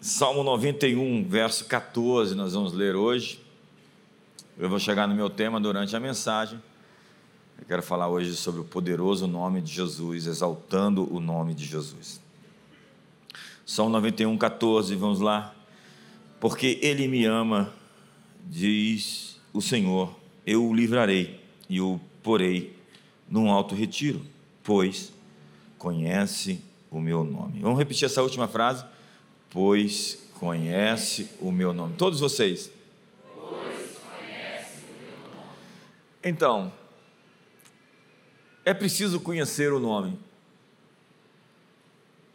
Salmo 91, verso 14, nós vamos ler hoje. Eu vou chegar no meu tema durante a mensagem. Eu quero falar hoje sobre o poderoso nome de Jesus, exaltando o nome de Jesus. Salmo 91, 14, vamos lá. Porque Ele me ama, diz o Senhor, eu o livrarei e o porei num alto retiro, pois conhece o meu nome. Vamos repetir essa última frase? Pois conhece o meu nome. Todos vocês. Pois conhece o meu nome. Então, é preciso conhecer o nome.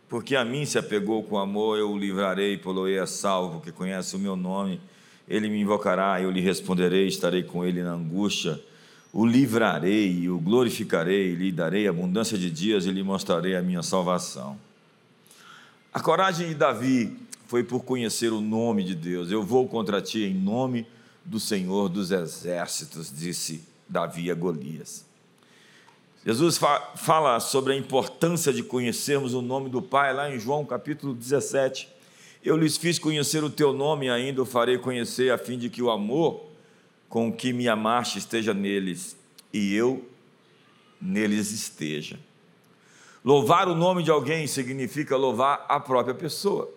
Porque a mim se apegou com amor, eu o livrarei, poloei a salvo, que conhece o meu nome. Ele me invocará, eu lhe responderei, estarei com ele na angústia o livrarei, o glorificarei, lhe darei abundância de dias e lhe mostrarei a minha salvação. A coragem de Davi foi por conhecer o nome de Deus. Eu vou contra ti em nome do Senhor dos exércitos, disse Davi a Golias. Jesus fala sobre a importância de conhecermos o nome do Pai lá em João capítulo 17. Eu lhes fiz conhecer o teu nome ainda o farei conhecer a fim de que o amor com que me amaste esteja neles e eu neles esteja. Louvar o nome de alguém significa louvar a própria pessoa.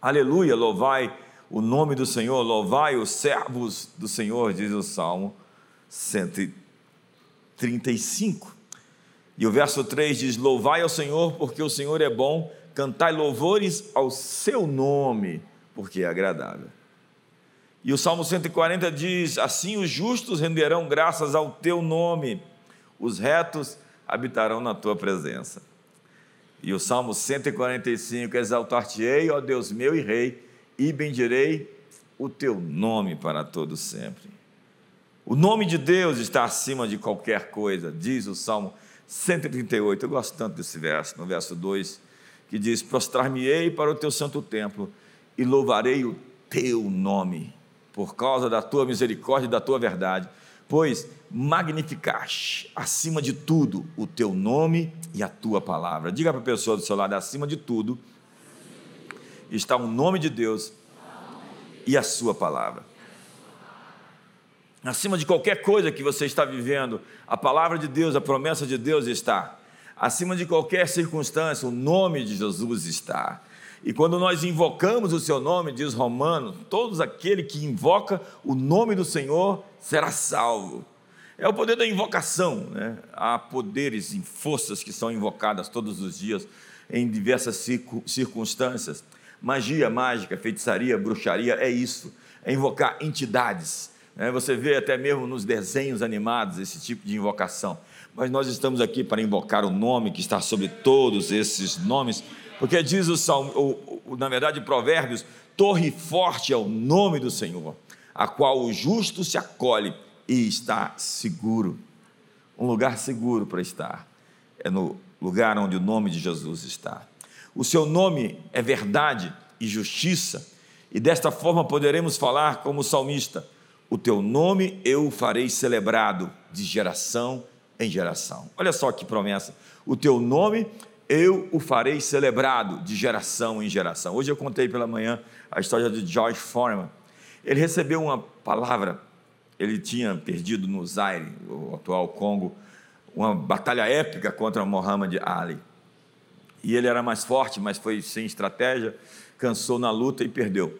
Aleluia, louvai o nome do Senhor, louvai os servos do Senhor, diz o Salmo 135. E o verso 3 diz: Louvai ao Senhor, porque o Senhor é bom, cantai louvores ao seu nome, porque é agradável. E o Salmo 140 diz: Assim os justos renderão graças ao teu nome, os retos habitarão na tua presença. E o Salmo 145: Exaltar-te-ei, ó Deus meu e Rei, e bendirei o teu nome para todo sempre. O nome de Deus está acima de qualquer coisa, diz o Salmo 138. Eu gosto tanto desse verso, no verso 2, que diz: Prostrar-me-ei para o teu santo templo e louvarei o teu nome por causa da tua misericórdia e da tua verdade, pois magnificaste acima de tudo o teu nome e a tua palavra. Diga para a pessoa do seu lado: acima de tudo está o nome de Deus e a sua palavra. Acima de qualquer coisa que você está vivendo, a palavra de Deus, a promessa de Deus está. Acima de qualquer circunstância, o nome de Jesus está. E quando nós invocamos o seu nome, diz Romano, todos aquele que invoca o nome do Senhor será salvo. É o poder da invocação, né? Há poderes e forças que são invocadas todos os dias em diversas circunstâncias. Magia, mágica, feitiçaria, bruxaria é isso, é invocar entidades. Né? Você vê até mesmo nos desenhos animados esse tipo de invocação. Mas nós estamos aqui para invocar o nome que está sobre todos esses nomes porque diz o salmo, o, o, na verdade, Provérbios: torre forte é o nome do Senhor, a qual o justo se acolhe e está seguro. Um lugar seguro para estar. É no lugar onde o nome de Jesus está. O seu nome é verdade e justiça, e desta forma poderemos falar como salmista: O teu nome eu farei celebrado de geração em geração. Olha só que promessa. O teu nome eu o farei celebrado de geração em geração. Hoje eu contei pela manhã a história de George Foreman. Ele recebeu uma palavra, ele tinha perdido no Zaire, o atual Congo, uma batalha épica contra Muhammad Ali. E ele era mais forte, mas foi sem estratégia, cansou na luta e perdeu.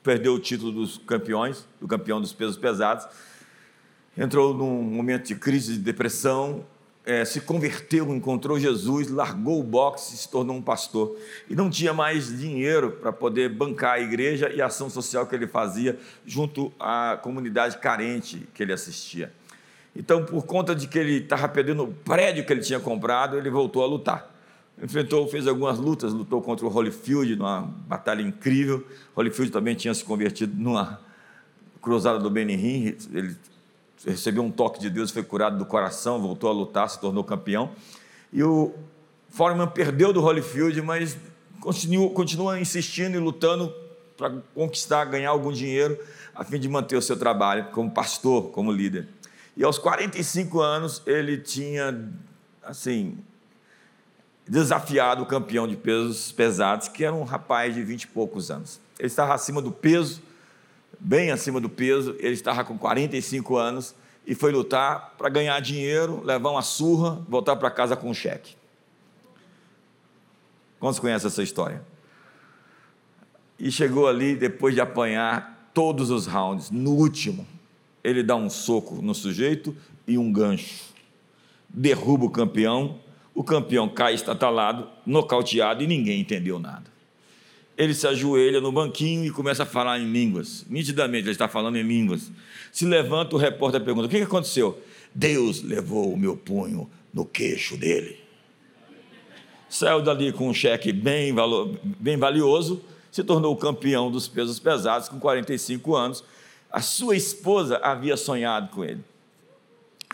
Perdeu o título dos campeões, do campeão dos pesos pesados. Entrou num momento de crise de depressão, é, se converteu, encontrou Jesus, largou o boxe e se tornou um pastor. E não tinha mais dinheiro para poder bancar a igreja e a ação social que ele fazia junto à comunidade carente que ele assistia. Então, por conta de que ele estava perdendo o prédio que ele tinha comprado, ele voltou a lutar. Enfrentou, fez algumas lutas, lutou contra o Holyfield, numa batalha incrível. Holyfield também tinha se convertido numa cruzada do Benihim, ele recebeu um toque de Deus, foi curado do coração, voltou a lutar, se tornou campeão. E o Foreman perdeu do Holyfield, mas continua, continua insistindo e lutando para conquistar, ganhar algum dinheiro, a fim de manter o seu trabalho como pastor, como líder. E aos 45 anos, ele tinha, assim, desafiado o campeão de pesos pesados, que era um rapaz de vinte e poucos anos. Ele estava acima do peso, bem acima do peso, ele estava com 45 anos e foi lutar para ganhar dinheiro, levar uma surra, voltar para casa com um cheque. Quantos conhecem essa história? E chegou ali, depois de apanhar todos os rounds, no último, ele dá um soco no sujeito e um gancho. Derruba o campeão, o campeão cai estatalado, nocauteado e ninguém entendeu nada. Ele se ajoelha no banquinho e começa a falar em línguas. Nitidamente, ele está falando em línguas. Se levanta, o repórter pergunta: O que aconteceu? Deus levou o meu punho no queixo dele. Saiu dali com um cheque bem, valor, bem valioso, se tornou campeão dos pesos pesados com 45 anos. A sua esposa havia sonhado com ele.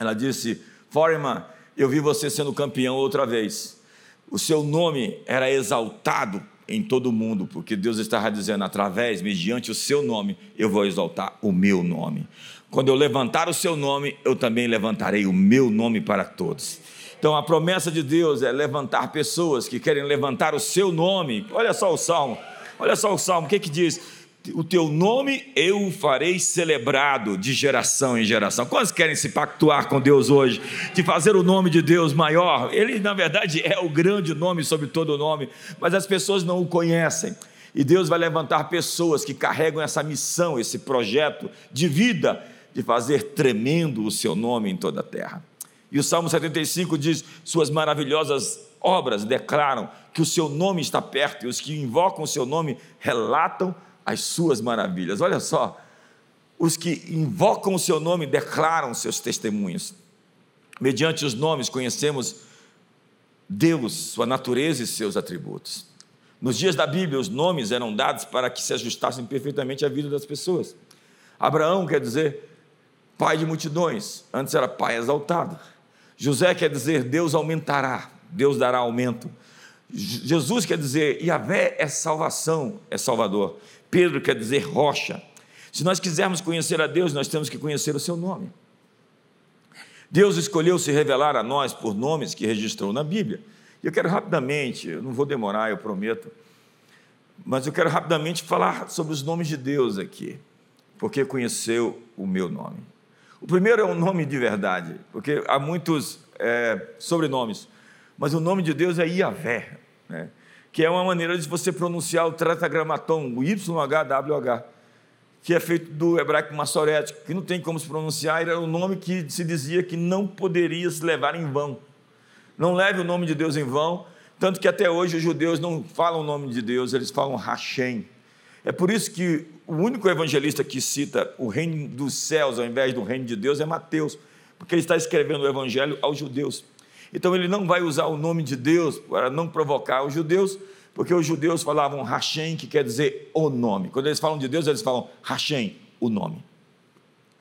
Ela disse: Foreman, eu vi você sendo campeão outra vez. O seu nome era exaltado em todo o mundo, porque Deus estava dizendo, através, mediante o seu nome, eu vou exaltar o meu nome. Quando eu levantar o seu nome, eu também levantarei o meu nome para todos. Então a promessa de Deus é levantar pessoas que querem levantar o seu nome. Olha só o salmo, olha só o salmo, o que, que diz? O teu nome eu farei celebrado de geração em geração. Quantos querem se pactuar com Deus hoje, de fazer o nome de Deus maior? Ele, na verdade, é o grande nome sobre todo o nome, mas as pessoas não o conhecem. E Deus vai levantar pessoas que carregam essa missão, esse projeto de vida, de fazer tremendo o seu nome em toda a terra. E o Salmo 75 diz: Suas maravilhosas obras declaram que o seu nome está perto, e os que invocam o seu nome relatam as suas maravilhas. Olha só, os que invocam o seu nome declaram seus testemunhos. Mediante os nomes conhecemos Deus, sua natureza e seus atributos. Nos dias da Bíblia, os nomes eram dados para que se ajustassem perfeitamente à vida das pessoas. Abraão quer dizer pai de multidões, antes era pai exaltado. José quer dizer Deus aumentará, Deus dará aumento. Jesus quer dizer Yahvé é salvação, é salvador. Pedro quer dizer rocha. Se nós quisermos conhecer a Deus, nós temos que conhecer o seu nome. Deus escolheu se revelar a nós por nomes que registrou na Bíblia. E eu quero rapidamente, eu não vou demorar, eu prometo, mas eu quero rapidamente falar sobre os nomes de Deus aqui, porque conheceu o meu nome. O primeiro é um nome de verdade, porque há muitos é, sobrenomes, mas o nome de Deus é Iavé. Né? Que é uma maneira de você pronunciar o tetragramaton, o YHWH, que é feito do hebraico massorético, que não tem como se pronunciar, era o nome que se dizia que não poderia se levar em vão. Não leve o nome de Deus em vão, tanto que até hoje os judeus não falam o nome de Deus, eles falam Hashem. É por isso que o único evangelista que cita o reino dos céus ao invés do reino de Deus é Mateus, porque ele está escrevendo o evangelho aos judeus. Então ele não vai usar o nome de Deus para não provocar os judeus, porque os judeus falavam Hashem, que quer dizer o nome. Quando eles falam de Deus, eles falam Hashem, o nome.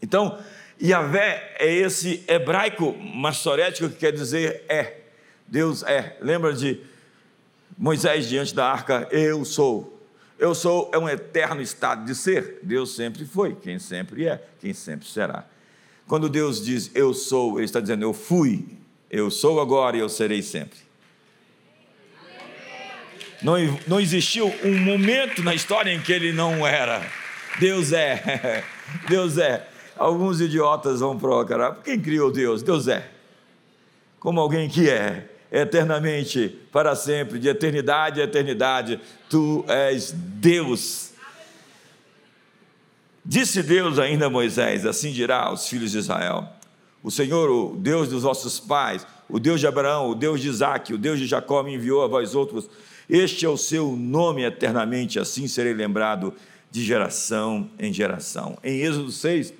Então, Yahvé é esse hebraico massorético que quer dizer é. Deus é. Lembra de Moisés diante da arca? Eu sou. Eu sou é um eterno estado de ser. Deus sempre foi, quem sempre é, quem sempre será. Quando Deus diz eu sou, Ele está dizendo eu fui, eu sou agora e eu serei sempre. Não, não existiu um momento na história em que ele não era. Deus é. Deus é. Alguns idiotas vão procurar. Quem criou Deus? Deus é. Como alguém que é eternamente, para sempre, de eternidade a eternidade. Tu és Deus. Disse Deus ainda a Moisés: Assim dirá aos filhos de Israel o Senhor, o Deus dos vossos pais, o Deus de Abraão, o Deus de Isaac, o Deus de Jacó me enviou a vós outros. Este é o seu nome eternamente, assim serei lembrado de geração em geração. Em Êxodo 6,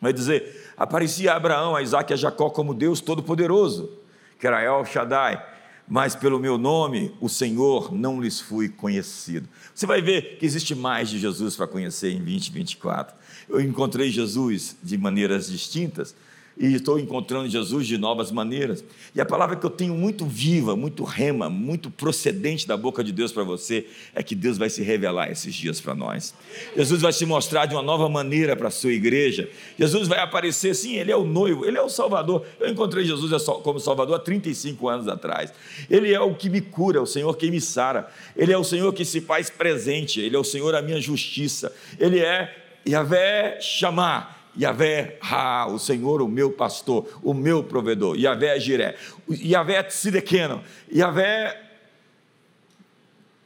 vai dizer: aparecia Abraão, a Isaac e a Jacó como Deus Todo-Poderoso, que era El Shaddai, mas pelo meu nome, o Senhor, não lhes fui conhecido. Você vai ver que existe mais de Jesus para conhecer em 2024. Eu encontrei Jesus de maneiras distintas, e estou encontrando Jesus de novas maneiras. E a palavra que eu tenho muito viva, muito rema, muito procedente da boca de Deus para você é que Deus vai se revelar esses dias para nós. Jesus vai se mostrar de uma nova maneira para a sua igreja. Jesus vai aparecer, sim, ele é o noivo, ele é o Salvador. Eu encontrei Jesus como Salvador há 35 anos atrás. Ele é o que me cura, o Senhor que me sara. Ele é o Senhor que se faz presente, ele é o Senhor a minha justiça. Ele é Yahvé chamar Yahvé Ra, o Senhor, o meu pastor, o meu provedor. Yahvé Jiré. Yahvé Tsidequeno. Yahvé.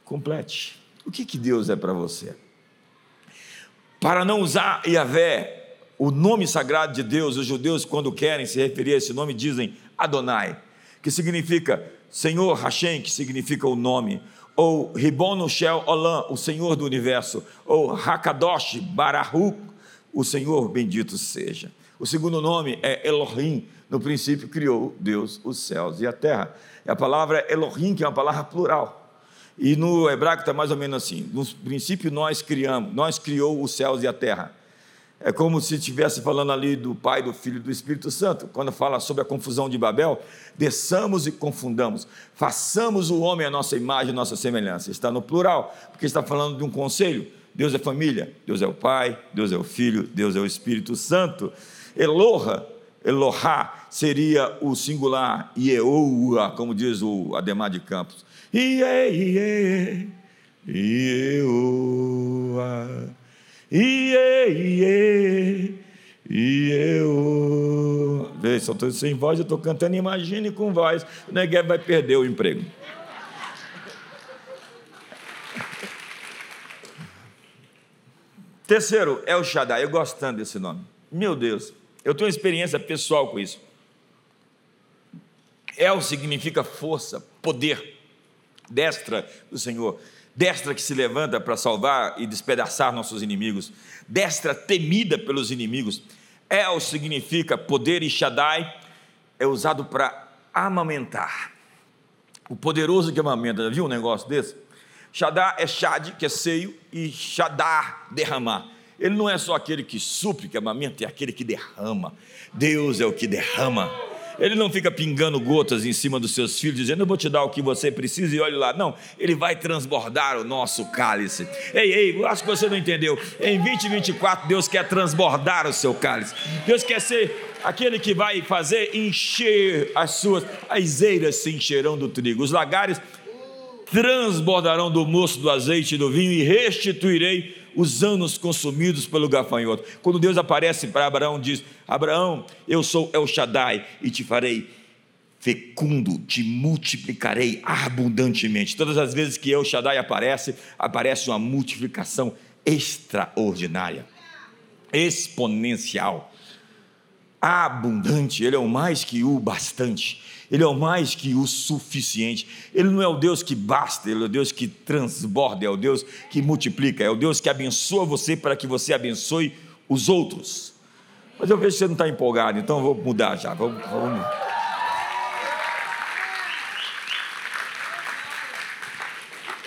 Complete. O que, que Deus é para você? Para não usar Yahvé, o nome sagrado de Deus, os judeus, quando querem se referir a esse nome, dizem Adonai, que significa Senhor Hashem, que significa o nome, ou Ribon Shel Olam, o Senhor do universo, ou Hakadosh Barahu, o Senhor bendito seja. O segundo nome é Elohim. No princípio criou Deus os céus e a terra. E a palavra Elohim, que é uma palavra plural. E no hebraico está mais ou menos assim: no princípio nós criamos, nós criou os céus e a terra. É como se estivesse falando ali do Pai, do Filho e do Espírito Santo. Quando fala sobre a confusão de Babel, desçamos e confundamos, façamos o homem a nossa imagem, a nossa semelhança. Está no plural, porque está falando de um conselho Deus é família, Deus é o Pai, Deus é o Filho, Deus é o Espírito Santo. Eloha, Elohá seria o singular, Ieoa, como diz o Ademar de Campos. Ie, ie, Ieoa, Ie, ie, Ieoa. Vê, só estou sem voz, eu estou cantando, imagine com voz, o Negev vai perder o emprego. Terceiro, El Shaddai. Eu gosto tanto desse nome. Meu Deus, eu tenho experiência pessoal com isso. El significa força, poder, destra do Senhor, destra que se levanta para salvar e despedaçar nossos inimigos, destra temida pelos inimigos. El significa poder e Shaddai é usado para amamentar. O poderoso que amamenta, já viu um negócio desse? Shadá é Shad, que é seio, e Shadar, derramar. Ele não é só aquele que supre, que amamenta, é aquele que derrama. Deus é o que derrama. Ele não fica pingando gotas em cima dos seus filhos, dizendo, eu vou te dar o que você precisa e olhe lá. Não, ele vai transbordar o nosso cálice. Ei, ei, acho que você não entendeu. Em 2024, Deus quer transbordar o seu cálice. Deus quer ser aquele que vai fazer encher as suas, as eiras se encherão do trigo. Os lagares transbordarão do moço do azeite e do vinho e restituirei os anos consumidos pelo gafanhoto. Quando Deus aparece para Abraão, diz: Abraão, eu sou El Shaddai e te farei fecundo, te multiplicarei abundantemente. Todas as vezes que El Shaddai aparece, aparece uma multiplicação extraordinária, exponencial, abundante. Ele é o mais que o bastante. Ele é o mais que o suficiente. Ele não é o Deus que basta, ele é o Deus que transborda, é o Deus que multiplica, é o Deus que abençoa você para que você abençoe os outros. Mas eu vejo que você não está empolgado, então eu vou mudar já. Vamos, vamos.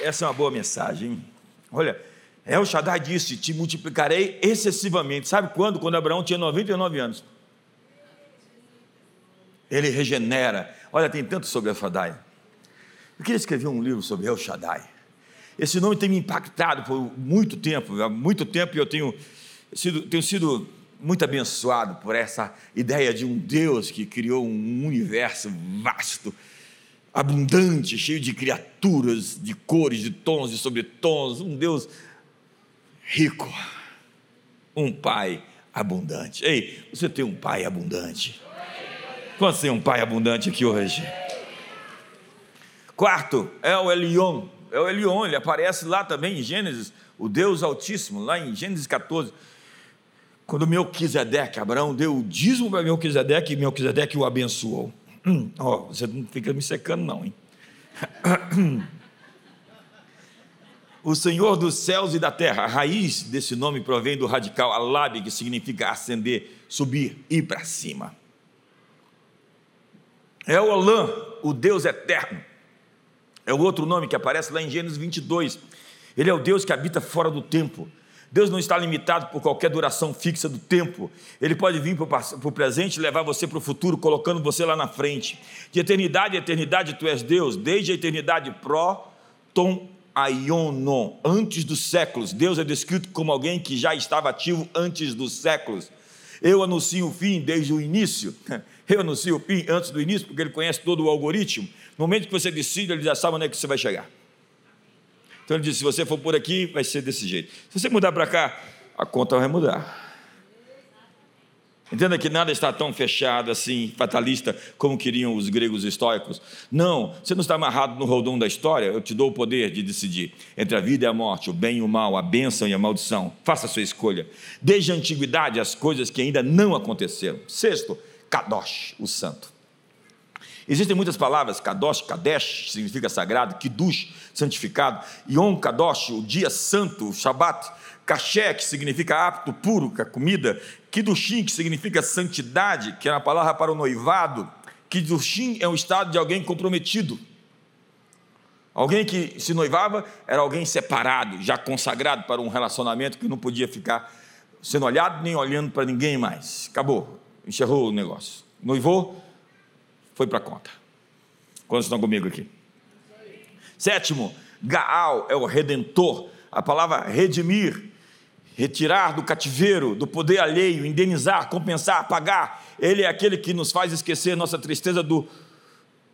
Essa é uma boa mensagem. Olha, El Shaddai disse: Te multiplicarei excessivamente. Sabe quando? Quando Abraão tinha 99 anos ele regenera. Olha, tem tanto sobre El Shaddai. Eu queria escrever um livro sobre El Shaddai. Esse nome tem me impactado por muito tempo. Há muito tempo eu tenho sido, tenho sido muito abençoado por essa ideia de um Deus que criou um universo vasto, abundante, cheio de criaturas, de cores, de tons, de sobretons. Um Deus rico. Um Pai abundante. Ei, você tem um Pai abundante. Quantos tem um pai abundante aqui hoje? Quarto, é o Elion. É o Elion, ele aparece lá também em Gênesis, o Deus Altíssimo, lá em Gênesis 14. Quando Melquisedeque, Abraão deu o dízimo para Melquisedeque e Melquisedeque o abençoou. Hum, ó, você não fica me secando, não, hein? o Senhor dos céus e da terra. A raiz desse nome provém do radical alab, que significa ascender, subir, ir para cima. É o Olã, o Deus eterno. É o outro nome que aparece lá em Gênesis 22. Ele é o Deus que habita fora do tempo. Deus não está limitado por qualquer duração fixa do tempo. Ele pode vir para o presente e levar você para o futuro, colocando você lá na frente. De eternidade a eternidade, tu és Deus, desde a eternidade pró, tom aionon, antes dos séculos. Deus é descrito como alguém que já estava ativo antes dos séculos. Eu anuncio o fim desde o início. Eu anuncio o fim antes do início, porque ele conhece todo o algoritmo. No momento que você decide, ele já sabe onde é que você vai chegar. Então ele disse: se você for por aqui, vai ser desse jeito. Se você mudar para cá, a conta vai mudar. Entenda que nada está tão fechado assim, fatalista, como queriam os gregos estoicos. Não, você não está amarrado no rodão da história. Eu te dou o poder de decidir entre a vida e a morte, o bem e o mal, a bênção e a maldição. Faça a sua escolha. Desde a antiguidade, as coisas que ainda não aconteceram. Sexto, Kadosh, o santo. Existem muitas palavras, Kadosh, Kadesh, significa sagrado, Kiddush, santificado, Yom Kadosh, o dia santo, o Shabat, Kasher, que significa apto, puro, que é comida, Kiddushim, que significa santidade, que é uma palavra para o noivado, Kiddushim é um estado de alguém comprometido. Alguém que se noivava era alguém separado, já consagrado para um relacionamento que não podia ficar sendo olhado nem olhando para ninguém mais. Acabou, encerrou o negócio. Noivou, foi para conta. Quantos estão comigo aqui? Sétimo, Gaal é o redentor. A palavra redimir, retirar do cativeiro, do poder alheio, indenizar, compensar, pagar. Ele é aquele que nos faz esquecer nossa tristeza do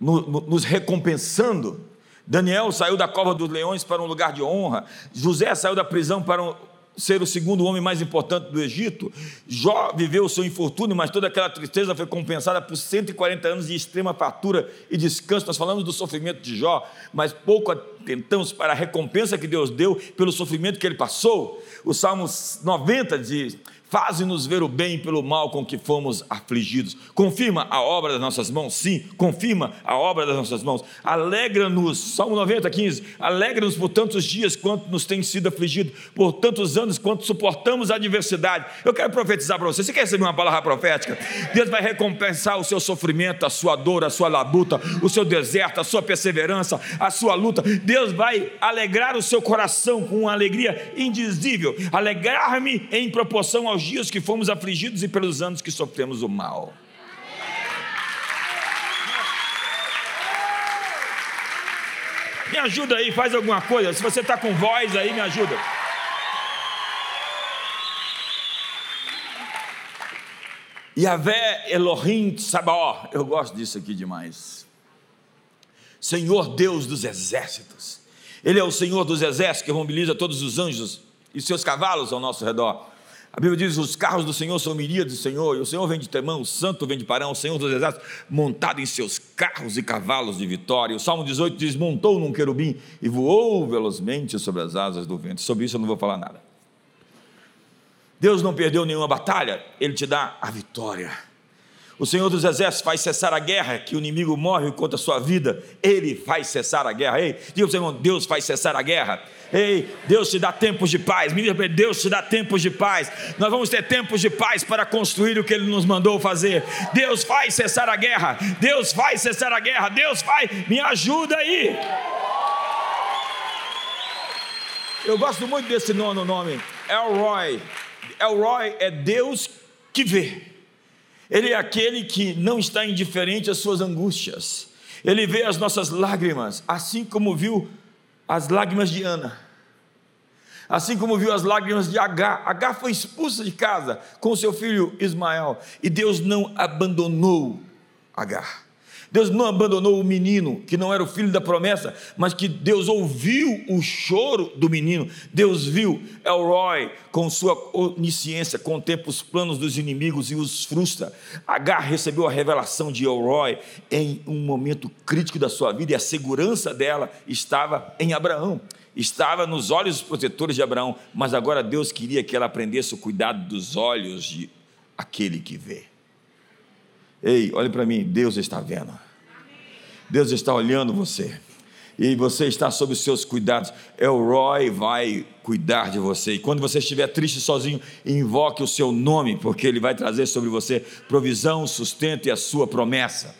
no, no, nos recompensando. Daniel saiu da cova dos leões para um lugar de honra. José saiu da prisão para um, ser o segundo homem mais importante do Egito. Jó viveu o seu infortúnio, mas toda aquela tristeza foi compensada por 140 anos de extrema fartura e descanso. Nós falamos do sofrimento de Jó, mas pouco atentamos para a recompensa que Deus deu pelo sofrimento que ele passou. O Salmo 90 diz: Faze-nos ver o bem pelo mal com que fomos afligidos. Confirma a obra das nossas mãos? Sim, confirma a obra das nossas mãos. Alegra-nos, Salmo 90, 15. Alegra-nos por tantos dias quanto nos tem sido afligido, por tantos anos quanto suportamos a adversidade. Eu quero profetizar para você. Você quer receber uma palavra profética? Deus vai recompensar o seu sofrimento, a sua dor, a sua labuta, o seu deserto, a sua perseverança, a sua luta. Deus vai alegrar o seu coração com uma alegria indizível. Alegrar-me em proporção ao dias que fomos afligidos e pelos anos que sofremos o mal. Me ajuda aí, faz alguma coisa. Se você está com voz aí, me ajuda. Yahvé Elohim Sabaó. Eu gosto disso aqui demais. Senhor Deus dos exércitos. Ele é o Senhor dos exércitos que mobiliza todos os anjos e seus cavalos ao nosso redor. A Bíblia diz: os carros do Senhor são miríades do Senhor, e o Senhor vem de Temão, o Santo vem de Parão, o Senhor dos exércitos, montado em seus carros e cavalos de vitória. O Salmo 18 diz: montou num querubim e voou velozmente sobre as asas do vento. Sobre isso eu não vou falar nada. Deus não perdeu nenhuma batalha, Ele te dá a vitória. O Senhor dos Exércitos faz cessar a guerra, que o inimigo morre contra a sua vida, Ele faz cessar a guerra. Ei, diga para irmão, Deus faz cessar a guerra. Ei, Deus te dá tempos de paz. Deus te dá tempos de paz. Nós vamos ter tempos de paz para construir o que Ele nos mandou fazer. Deus faz cessar a guerra. Deus faz cessar a guerra. Deus faz. Me ajuda aí. Eu gosto muito desse nono nome, Elroy. Elroy é Deus que vê. Ele é aquele que não está indiferente às suas angústias. Ele vê as nossas lágrimas, assim como viu as lágrimas de Ana. Assim como viu as lágrimas de Agar. Agar foi expulsa de casa com seu filho Ismael. E Deus não abandonou Agar. Deus não abandonou o menino, que não era o filho da promessa, mas que Deus ouviu o choro do menino. Deus viu Elroy com sua onisciência, contempla os planos dos inimigos e os frustra. Agar recebeu a revelação de Elroy em um momento crítico da sua vida e a segurança dela estava em Abraão estava nos olhos protetores de Abraão, mas agora Deus queria que ela aprendesse o cuidado dos olhos de aquele que vê. Ei, olhe para mim, Deus está vendo. Deus está olhando você. E você está sob os seus cuidados. Elroy vai cuidar de você. E quando você estiver triste sozinho, invoque o seu nome, porque ele vai trazer sobre você provisão, sustento e a sua promessa.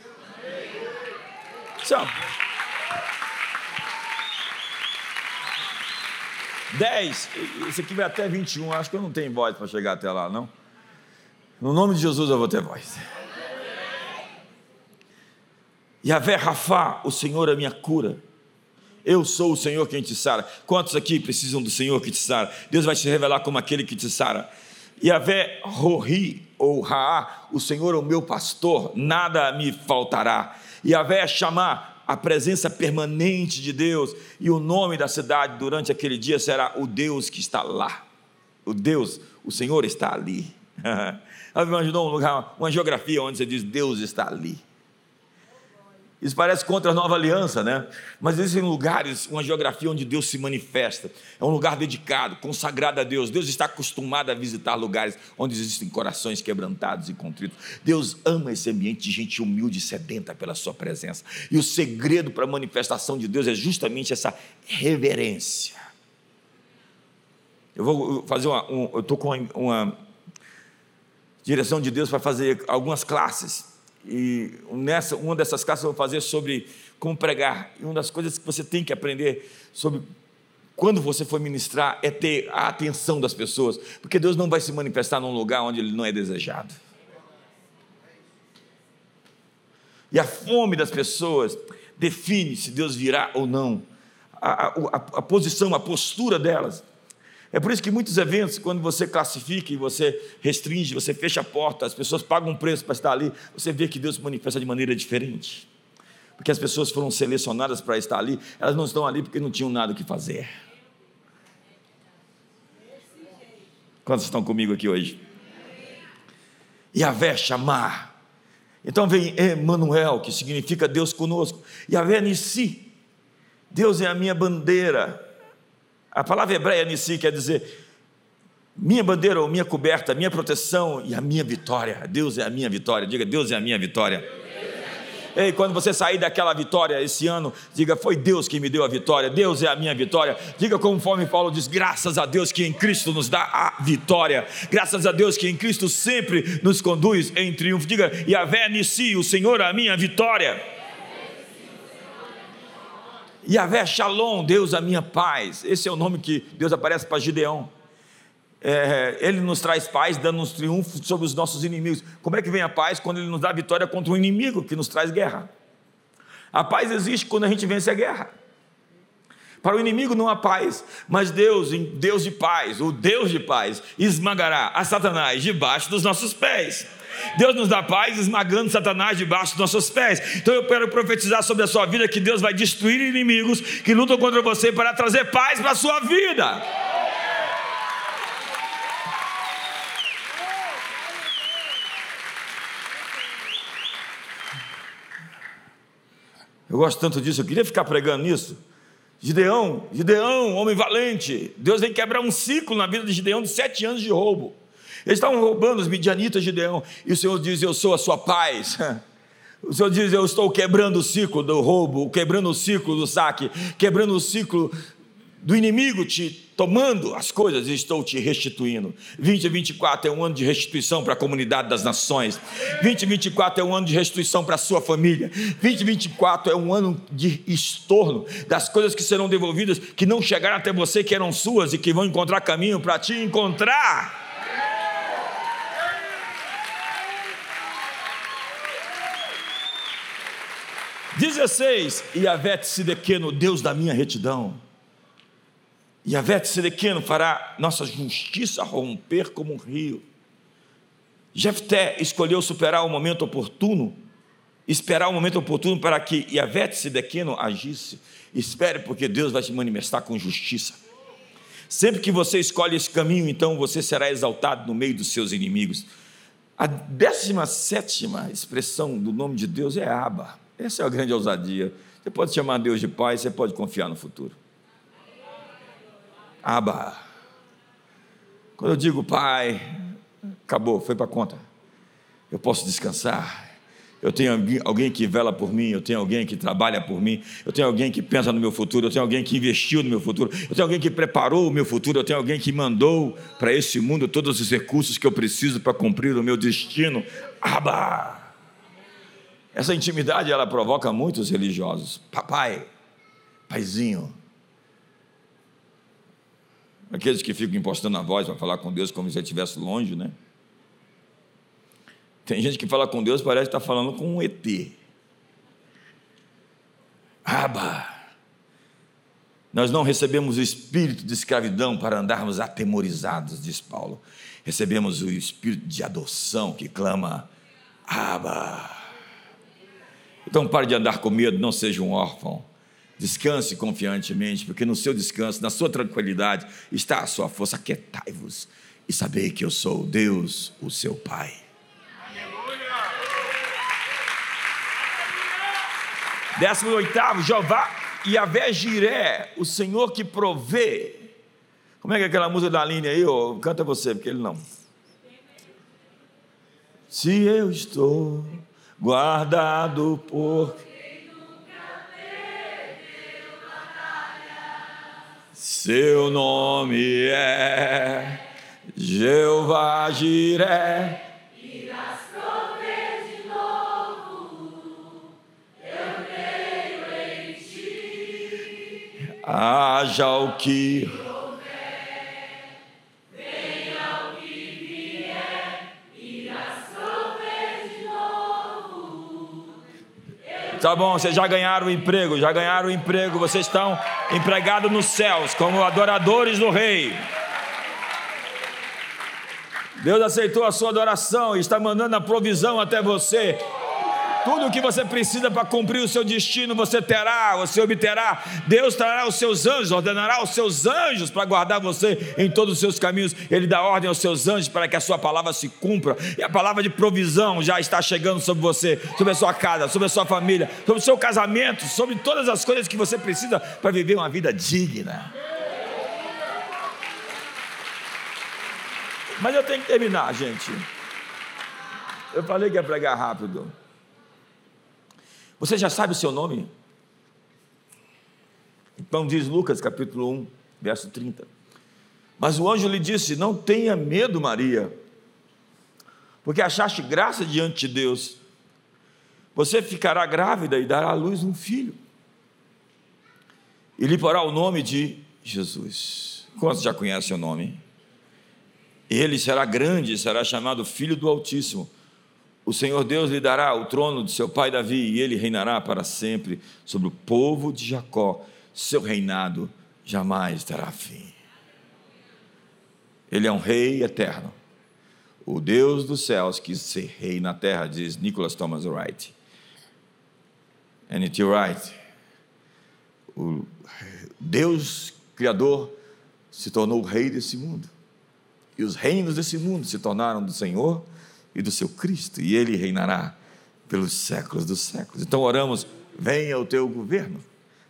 10, esse aqui vai até 21, acho que eu não tenho voz para chegar até lá, não. No nome de Jesus eu vou ter voz. Yahvé Rafá, o Senhor é minha cura. Eu sou o Senhor quem te sara. Quantos aqui precisam do Senhor que te sara? Deus vai se revelar como aquele que te sara. Yahvé Rohi, ou Raá, o Senhor é o meu pastor, nada me faltará. Yahvé chamar a presença permanente de Deus, e o nome da cidade durante aquele dia será o Deus que está lá. O Deus, o Senhor está ali. Imaginou um lugar, uma geografia onde você diz Deus está ali. Isso parece contra a nova aliança, né? Mas existem lugares, uma geografia onde Deus se manifesta. É um lugar dedicado, consagrado a Deus. Deus está acostumado a visitar lugares onde existem corações quebrantados e contritos. Deus ama esse ambiente de gente humilde e sedenta pela sua presença. E o segredo para a manifestação de Deus é justamente essa reverência. Eu vou fazer uma. Um, eu estou com uma, uma direção de Deus para fazer algumas classes e nessa, uma dessas classes eu vou fazer sobre como pregar. E uma das coisas que você tem que aprender sobre quando você for ministrar é ter a atenção das pessoas, porque Deus não vai se manifestar num lugar onde ele não é desejado. E a fome das pessoas define se Deus virá ou não. A, a, a posição, a postura delas. É por isso que muitos eventos, quando você classifica e você restringe, você fecha a porta, as pessoas pagam um preço para estar ali, você vê que Deus se manifesta de maneira diferente. Porque as pessoas foram selecionadas para estar ali, elas não estão ali porque não tinham nada o que fazer. Quantos estão comigo aqui hoje? A chamar. Então vem Emmanuel, que significa Deus conosco. A Nissi. Deus é a minha bandeira. A palavra hebreia Nissi quer dizer minha bandeira ou minha coberta, minha proteção e a minha vitória. Deus é a minha vitória. Diga, Deus é a minha vitória. Ei, quando você sair daquela vitória esse ano, diga: Foi Deus que me deu a vitória, Deus é a minha vitória. Diga, conforme Paulo diz: Graças a Deus que em Cristo nos dá a vitória, graças a Deus que em Cristo sempre nos conduz em triunfo. Diga: Yahvé Nissi, o Senhor é a minha vitória. Yahvé Shalom, Deus a minha paz. Esse é o nome que Deus aparece para Gideão. É, ele nos traz paz, dando-nos triunfo sobre os nossos inimigos. Como é que vem a paz? Quando ele nos dá vitória contra um inimigo que nos traz guerra. A paz existe quando a gente vence a guerra. Para o inimigo não há paz, mas Deus, Deus de paz, o Deus de paz, esmagará a Satanás debaixo dos nossos pés. Deus nos dá paz esmagando Satanás debaixo dos nossos pés. Então eu quero profetizar sobre a sua vida que Deus vai destruir inimigos que lutam contra você para trazer paz para a sua vida. Eu gosto tanto disso, eu queria ficar pregando nisso. Gideão, Gideão, homem valente. Deus vem quebrar um ciclo na vida de Gideão de sete anos de roubo. Eles estavam roubando os midianitas de Gideão, e o Senhor diz: Eu sou a sua paz. O Senhor diz: Eu estou quebrando o ciclo do roubo, quebrando o ciclo do saque, quebrando o ciclo do inimigo te tomando as coisas e estou te restituindo. 2024 é um ano de restituição para a comunidade das nações. 2024 é um ano de restituição para a sua família. 2024 é um ano de estorno das coisas que serão devolvidas, que não chegaram até você, que eram suas e que vão encontrar caminho para te encontrar. 16, Yahvé Sidequeno, Deus da minha retidão. Yahvé Sidequeno fará nossa justiça romper como um rio. Jefté escolheu superar o momento oportuno, esperar o momento oportuno para que Yahvé Sidequeno agisse. Espere, porque Deus vai se manifestar com justiça. Sempre que você escolhe esse caminho, então você será exaltado no meio dos seus inimigos. A décima sétima expressão do nome de Deus é Aba. Essa é a grande ousadia. Você pode chamar Deus de Pai, você pode confiar no futuro. Aba. Quando eu digo Pai, acabou, foi para conta. Eu posso descansar. Eu tenho alguém que vela por mim, eu tenho alguém que trabalha por mim, eu tenho alguém que pensa no meu futuro, eu tenho alguém que investiu no meu futuro, eu tenho alguém que preparou o meu futuro, eu tenho alguém que mandou para esse mundo todos os recursos que eu preciso para cumprir o meu destino. Aba! Essa intimidade ela provoca muitos religiosos. Papai, paizinho. Aqueles que ficam impostando a voz para falar com Deus como se ele estivesse longe, né? Tem gente que fala com Deus, parece que está falando com um ET. Aba! Nós não recebemos o espírito de escravidão para andarmos atemorizados, diz Paulo. Recebemos o espírito de adoção que clama, Aba! Então pare de andar com medo, não seja um órfão. Descanse confiantemente, porque no seu descanso, na sua tranquilidade, está a sua força. Aquietai-vos e sabei que eu sou Deus, o seu Pai. Décimo oitavo, Jeová e a Jiré, o Senhor que provê. Como é que é aquela música da linha aí? Oh, canta você, porque ele não. Se eu estou guardado por. Seu nome é Jeová Jiré. haja o que Tá bom, vocês já ganharam o emprego, já ganharam o emprego, vocês estão empregados nos céus como adoradores do Rei. Deus aceitou a sua adoração e está mandando a provisão até você. Tudo o que você precisa para cumprir o seu destino, você terá, você obterá. Deus trará os seus anjos, ordenará os seus anjos para guardar você em todos os seus caminhos. Ele dá ordem aos seus anjos para que a sua palavra se cumpra. E a palavra de provisão já está chegando sobre você, sobre a sua casa, sobre a sua família, sobre o seu casamento, sobre todas as coisas que você precisa para viver uma vida digna. Mas eu tenho que terminar, gente. Eu falei que ia pregar rápido. Você já sabe o seu nome? Então diz Lucas capítulo 1, verso 30. Mas o anjo lhe disse: Não tenha medo, Maria, porque achaste graça diante de Deus. Você ficará grávida e dará à luz um filho, e lhe porá o nome de Jesus. Quantos já conhecem o nome? Ele será grande, será chamado Filho do Altíssimo o Senhor Deus lhe dará o trono de seu pai Davi, e ele reinará para sempre sobre o povo de Jacó. Seu reinado jamais terá fim. Ele é um rei eterno. O Deus dos céus quis ser rei na terra, diz Nicholas Thomas Wright. N.T. Wright. O Deus Criador se tornou o rei desse mundo. E os reinos desse mundo se tornaram do Senhor e do seu Cristo, e ele reinará pelos séculos dos séculos. Então oramos: venha o teu governo,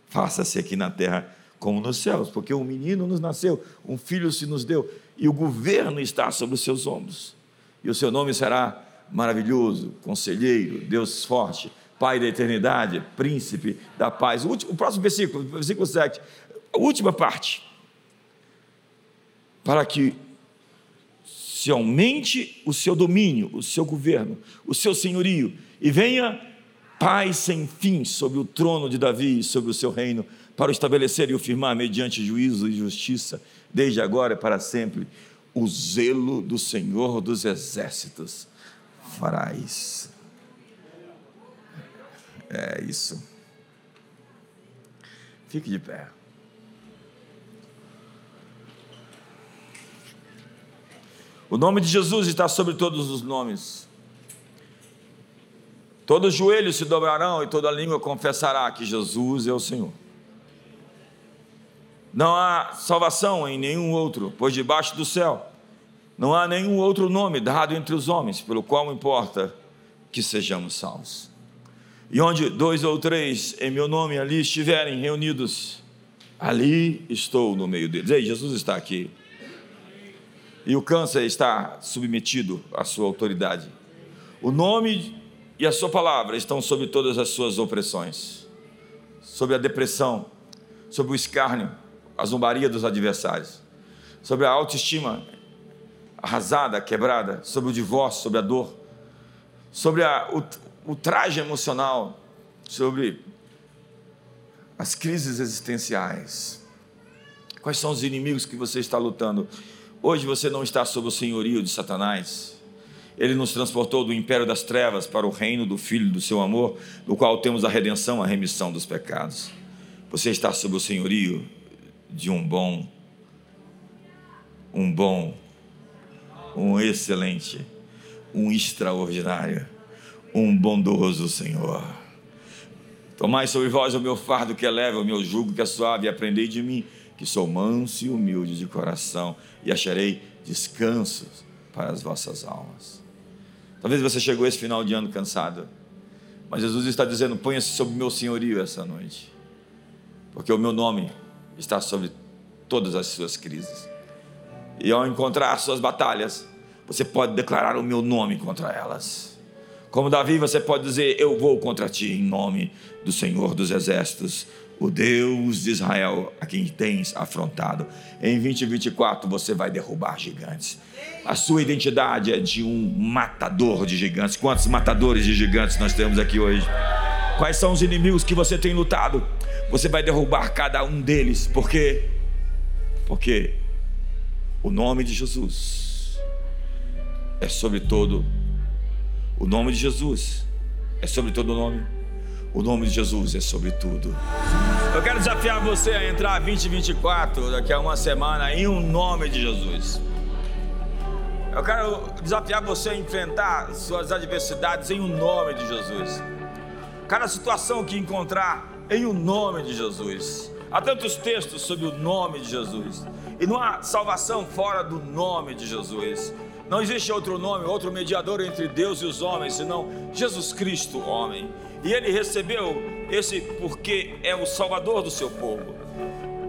faça-se aqui na terra como nos céus, porque um menino nos nasceu, um filho se nos deu, e o governo está sobre os seus ombros, e o seu nome será maravilhoso, conselheiro, Deus forte, Pai da eternidade, príncipe da paz. O, último, o próximo versículo, versículo 7, a última parte. Para que se aumente o seu domínio, o seu governo, o seu senhorio, e venha paz sem fim sobre o trono de Davi e sobre o seu reino, para o estabelecer e o firmar mediante juízo e justiça, desde agora e para sempre. O zelo do Senhor dos exércitos fará isso. É isso. Fique de pé. O nome de Jesus está sobre todos os nomes. Todos os joelhos se dobrarão e toda língua confessará que Jesus é o Senhor. Não há salvação em nenhum outro, pois debaixo do céu não há nenhum outro nome dado entre os homens, pelo qual importa que sejamos salvos. E onde dois ou três em meu nome ali estiverem reunidos, ali estou no meio deles. Ei, Jesus está aqui e o câncer está submetido à sua autoridade. O nome e a sua palavra estão sobre todas as suas opressões, sobre a depressão, sobre o escárnio, a zombaria dos adversários, sobre a autoestima arrasada, quebrada, sobre o divórcio, sobre a dor, sobre a, o, o traje emocional, sobre as crises existenciais. Quais são os inimigos que você está lutando? Hoje você não está sob o senhorio de Satanás. Ele nos transportou do império das trevas para o reino do Filho do seu amor, no qual temos a redenção, a remissão dos pecados. Você está sob o senhorio de um bom, um bom, um excelente, um extraordinário, um bondoso Senhor. Tomai sobre vós o meu fardo que é leve, o meu jugo que é suave, e aprendei de mim, que sou manso e humilde de coração, e acharei descanso para as vossas almas. Talvez você chegou esse final de ano cansado, mas Jesus está dizendo: ponha-se sob meu senhorio essa noite, porque o meu nome está sobre todas as suas crises. E ao encontrar as suas batalhas, você pode declarar o meu nome contra elas. Como Davi, você pode dizer: Eu vou contra ti em nome do Senhor dos Exércitos, o Deus de Israel, a quem tens afrontado. Em 2024 você vai derrubar gigantes. A sua identidade é de um matador de gigantes. Quantos matadores de gigantes nós temos aqui hoje? Quais são os inimigos que você tem lutado? Você vai derrubar cada um deles. Por quê? Porque o nome de Jesus é sobre todo o nome de Jesus é sobre todo nome. O nome de Jesus é sobre tudo. Eu quero desafiar você a entrar 2024, daqui a uma semana, em um nome de Jesus. Eu quero desafiar você a enfrentar suas adversidades em um nome de Jesus. Cada situação que encontrar em um nome de Jesus. Há tantos textos sobre o nome de Jesus. E não há salvação fora do nome de Jesus. Não existe outro nome, outro mediador entre Deus e os homens, senão Jesus Cristo, homem. E ele recebeu esse porque é o Salvador do seu povo.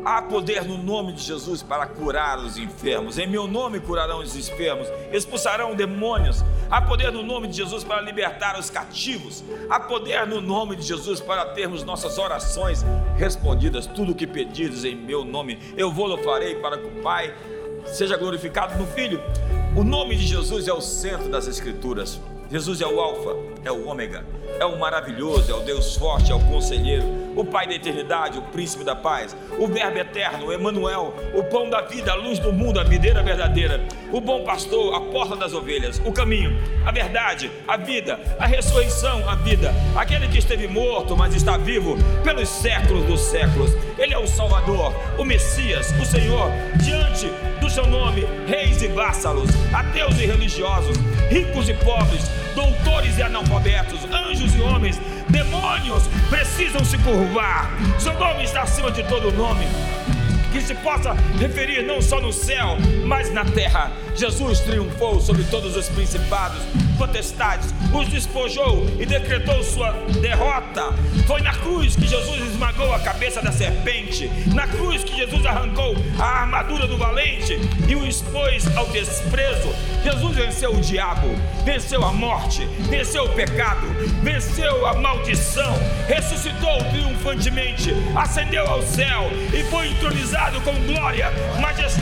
Há poder no nome de Jesus para curar os enfermos. Em meu nome curarão os enfermos, expulsarão demônios. Há poder no nome de Jesus para libertar os cativos. Há poder no nome de Jesus para termos nossas orações respondidas. Tudo o que pedidos em meu nome, eu vou-lo farei para que o Pai seja glorificado no Filho. O nome de Jesus é o centro das Escrituras. Jesus é o Alfa, é o Ômega, é o maravilhoso, é o Deus forte, é o conselheiro, o Pai da eternidade, o príncipe da paz, o Verbo eterno, o Emanuel, o pão da vida, a luz do mundo, a videira verdadeira, o bom pastor, a porta das ovelhas, o caminho, a verdade, a vida, a ressurreição, a vida, aquele que esteve morto, mas está vivo pelos séculos dos séculos. Ele é o Salvador, o Messias, o Senhor, diante do seu nome, reis e vassalos, ateus e religiosos, ricos e pobres, doutores e analfabetos, anjos e homens, demônios precisam se curvar. Seu nome está acima de todo nome que se possa referir não só no céu, mas na terra. Jesus triunfou sobre todos os principados, potestades, os despojou e decretou sua derrota. Foi na cruz que Jesus esmagou a cabeça da serpente, na cruz que Jesus arrancou a armadura do valente e o expôs ao desprezo. Jesus venceu o diabo, venceu a morte, venceu o pecado, venceu a maldição, ressuscitou triunfantemente, ascendeu ao céu e foi entronizado com glória, majestade,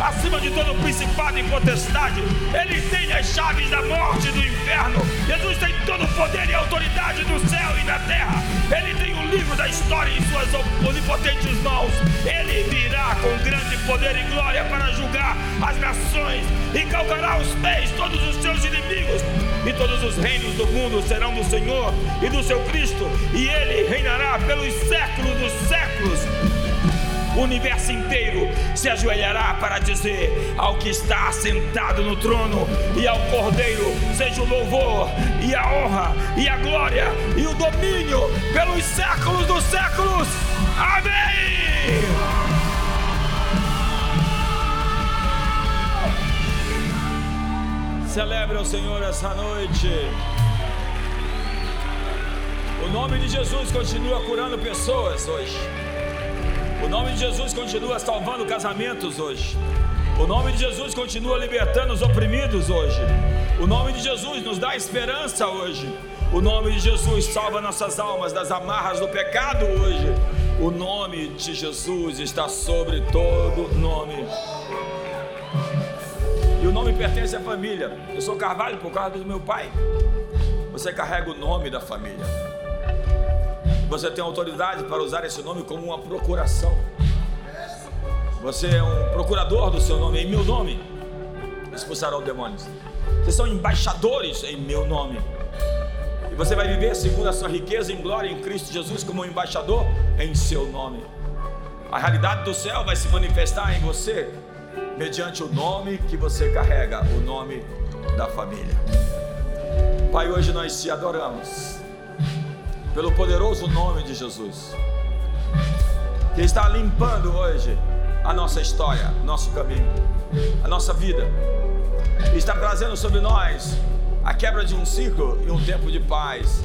acima de todo principado e potestade. Ele tem as chaves da morte e do inferno. Jesus tem todo o poder e autoridade no céu e na terra. Ele tem o livro da história em suas onipotentes mãos. Ele virá com grande poder e glória para julgar as nações e calcará os pés todos os seus inimigos. E todos os reinos do mundo serão do Senhor e do seu Cristo, e ele reinará pelos séculos dos séculos o universo inteiro se ajoelhará para dizer ao que está assentado no trono e ao Cordeiro seja o louvor e a honra e a glória e o domínio pelos séculos dos séculos. Amém! Celebre ao Senhor essa noite. O nome de Jesus continua curando pessoas hoje. O nome de Jesus continua salvando casamentos hoje. O nome de Jesus continua libertando os oprimidos hoje. O nome de Jesus nos dá esperança hoje. O nome de Jesus salva nossas almas das amarras do pecado hoje. O nome de Jesus está sobre todo nome. E o nome pertence à família. Eu sou Carvalho por causa do meu pai. Você carrega o nome da família. Você tem autoridade para usar esse nome como uma procuração. Você é um procurador do seu nome, em meu nome. Expulsarão demônios. Vocês são embaixadores em meu nome. E você vai viver segundo a sua riqueza em glória em Cristo Jesus como um embaixador em seu nome. A realidade do céu vai se manifestar em você mediante o nome que você carrega, o nome da família. Pai, hoje nós te adoramos pelo poderoso nome de Jesus, que está limpando hoje a nossa história, nosso caminho, a nossa vida, está trazendo sobre nós a quebra de um ciclo e um tempo de paz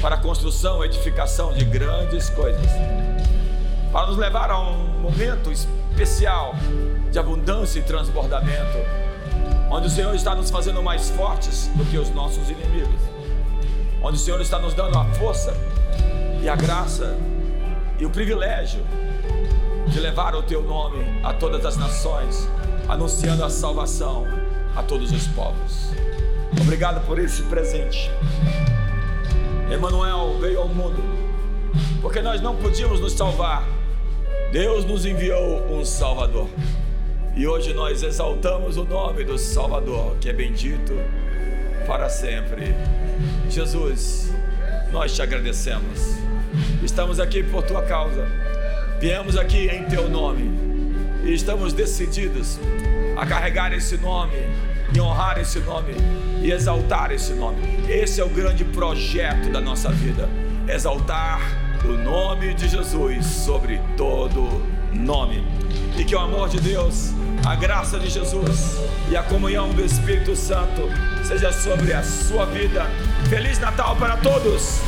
para a construção e edificação de grandes coisas, para nos levar a um momento especial de abundância e transbordamento, onde o Senhor está nos fazendo mais fortes do que os nossos inimigos, onde o Senhor está nos dando a força e a graça e o privilégio de levar o teu nome a todas as nações, anunciando a salvação a todos os povos. Obrigado por esse presente. Emanuel veio ao mundo porque nós não podíamos nos salvar. Deus nos enviou um Salvador. E hoje nós exaltamos o nome do Salvador, que é bendito para sempre. Jesus, nós te agradecemos. Estamos aqui por tua causa. Viemos aqui em teu nome e estamos decididos a carregar esse nome e honrar esse nome e exaltar esse nome. Esse é o grande projeto da nossa vida: exaltar o nome de Jesus sobre todo nome. E que o amor de Deus, a graça de Jesus e a comunhão do Espírito Santo seja sobre a sua vida. Feliz Natal para todos!